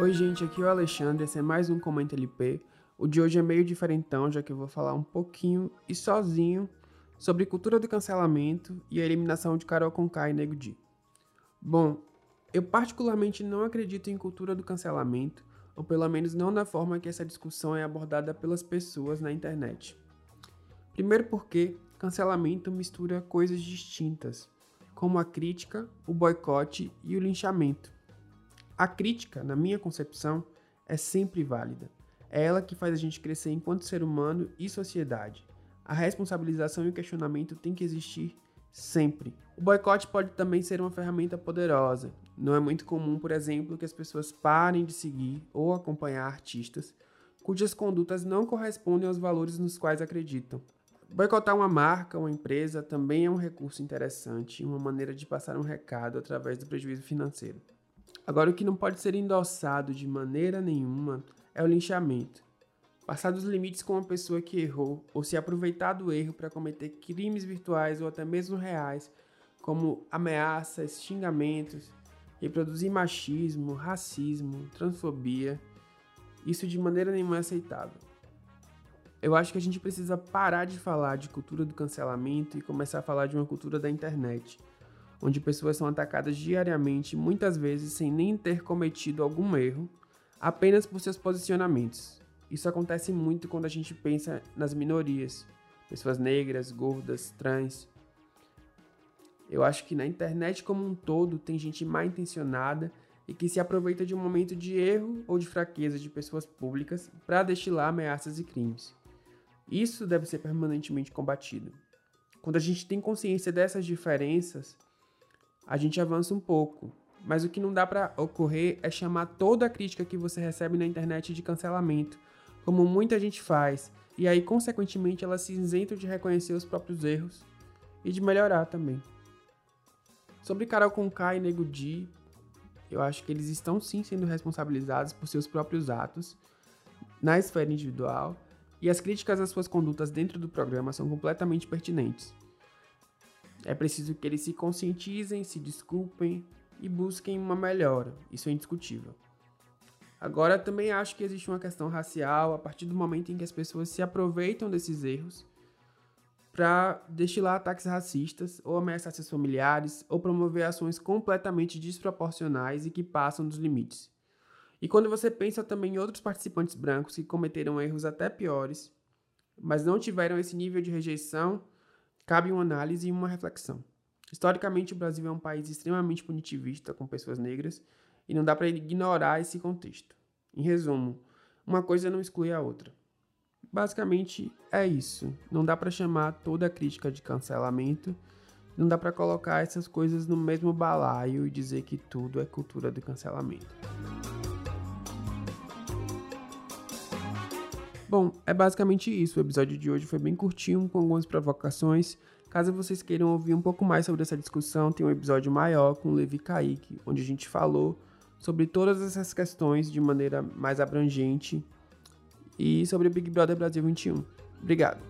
Oi, gente, aqui é o Alexandre, esse é mais um Comenta LP. O de hoje é meio diferentão, já que eu vou falar um pouquinho e sozinho sobre cultura do cancelamento e a eliminação de Carol Conká e Nego Di. Bom, eu particularmente não acredito em cultura do cancelamento, ou pelo menos não na forma que essa discussão é abordada pelas pessoas na internet. Primeiro porque cancelamento mistura coisas distintas, como a crítica, o boicote e o linchamento. A crítica, na minha concepção, é sempre válida. É ela que faz a gente crescer enquanto ser humano e sociedade. A responsabilização e o questionamento têm que existir sempre. O boicote pode também ser uma ferramenta poderosa. Não é muito comum, por exemplo, que as pessoas parem de seguir ou acompanhar artistas cujas condutas não correspondem aos valores nos quais acreditam. Boicotar uma marca, uma empresa, também é um recurso interessante uma maneira de passar um recado através do prejuízo financeiro. Agora, o que não pode ser endossado de maneira nenhuma é o linchamento. Passar dos limites com uma pessoa que errou ou se aproveitar do erro para cometer crimes virtuais ou até mesmo reais, como ameaças, xingamentos, reproduzir machismo, racismo, transfobia, isso de maneira nenhuma é aceitável. Eu acho que a gente precisa parar de falar de cultura do cancelamento e começar a falar de uma cultura da internet, onde pessoas são atacadas diariamente, muitas vezes sem nem ter cometido algum erro, apenas por seus posicionamentos. Isso acontece muito quando a gente pensa nas minorias, pessoas negras, gordas, trans. Eu acho que na internet como um todo tem gente mal intencionada e que se aproveita de um momento de erro ou de fraqueza de pessoas públicas para destilar ameaças e crimes. Isso deve ser permanentemente combatido. Quando a gente tem consciência dessas diferenças, a gente avança um pouco. Mas o que não dá para ocorrer é chamar toda a crítica que você recebe na internet de cancelamento, como muita gente faz, e aí, consequentemente, elas se isentam de reconhecer os próprios erros e de melhorar também. Sobre Carol Conká e Nego Di, eu acho que eles estão sim sendo responsabilizados por seus próprios atos na esfera individual e as críticas às suas condutas dentro do programa são completamente pertinentes. É preciso que eles se conscientizem, se desculpem e busquem uma melhora, isso é indiscutível. Agora, também acho que existe uma questão racial a partir do momento em que as pessoas se aproveitam desses erros para destilar ataques racistas ou ameaçar seus familiares ou promover ações completamente desproporcionais e que passam dos limites. E quando você pensa também em outros participantes brancos que cometeram erros até piores, mas não tiveram esse nível de rejeição, cabe uma análise e uma reflexão. Historicamente, o Brasil é um país extremamente punitivista com pessoas negras e não dá para ignorar esse contexto. Em resumo, uma coisa não exclui a outra. Basicamente é isso. Não dá para chamar toda a crítica de cancelamento, não dá para colocar essas coisas no mesmo balaio e dizer que tudo é cultura do cancelamento. Bom, é basicamente isso. O episódio de hoje foi bem curtinho, com algumas provocações. Caso vocês queiram ouvir um pouco mais sobre essa discussão, tem um episódio maior com o Levi Kaique, onde a gente falou sobre todas essas questões de maneira mais abrangente e sobre o Big Brother Brasil 21. Obrigado.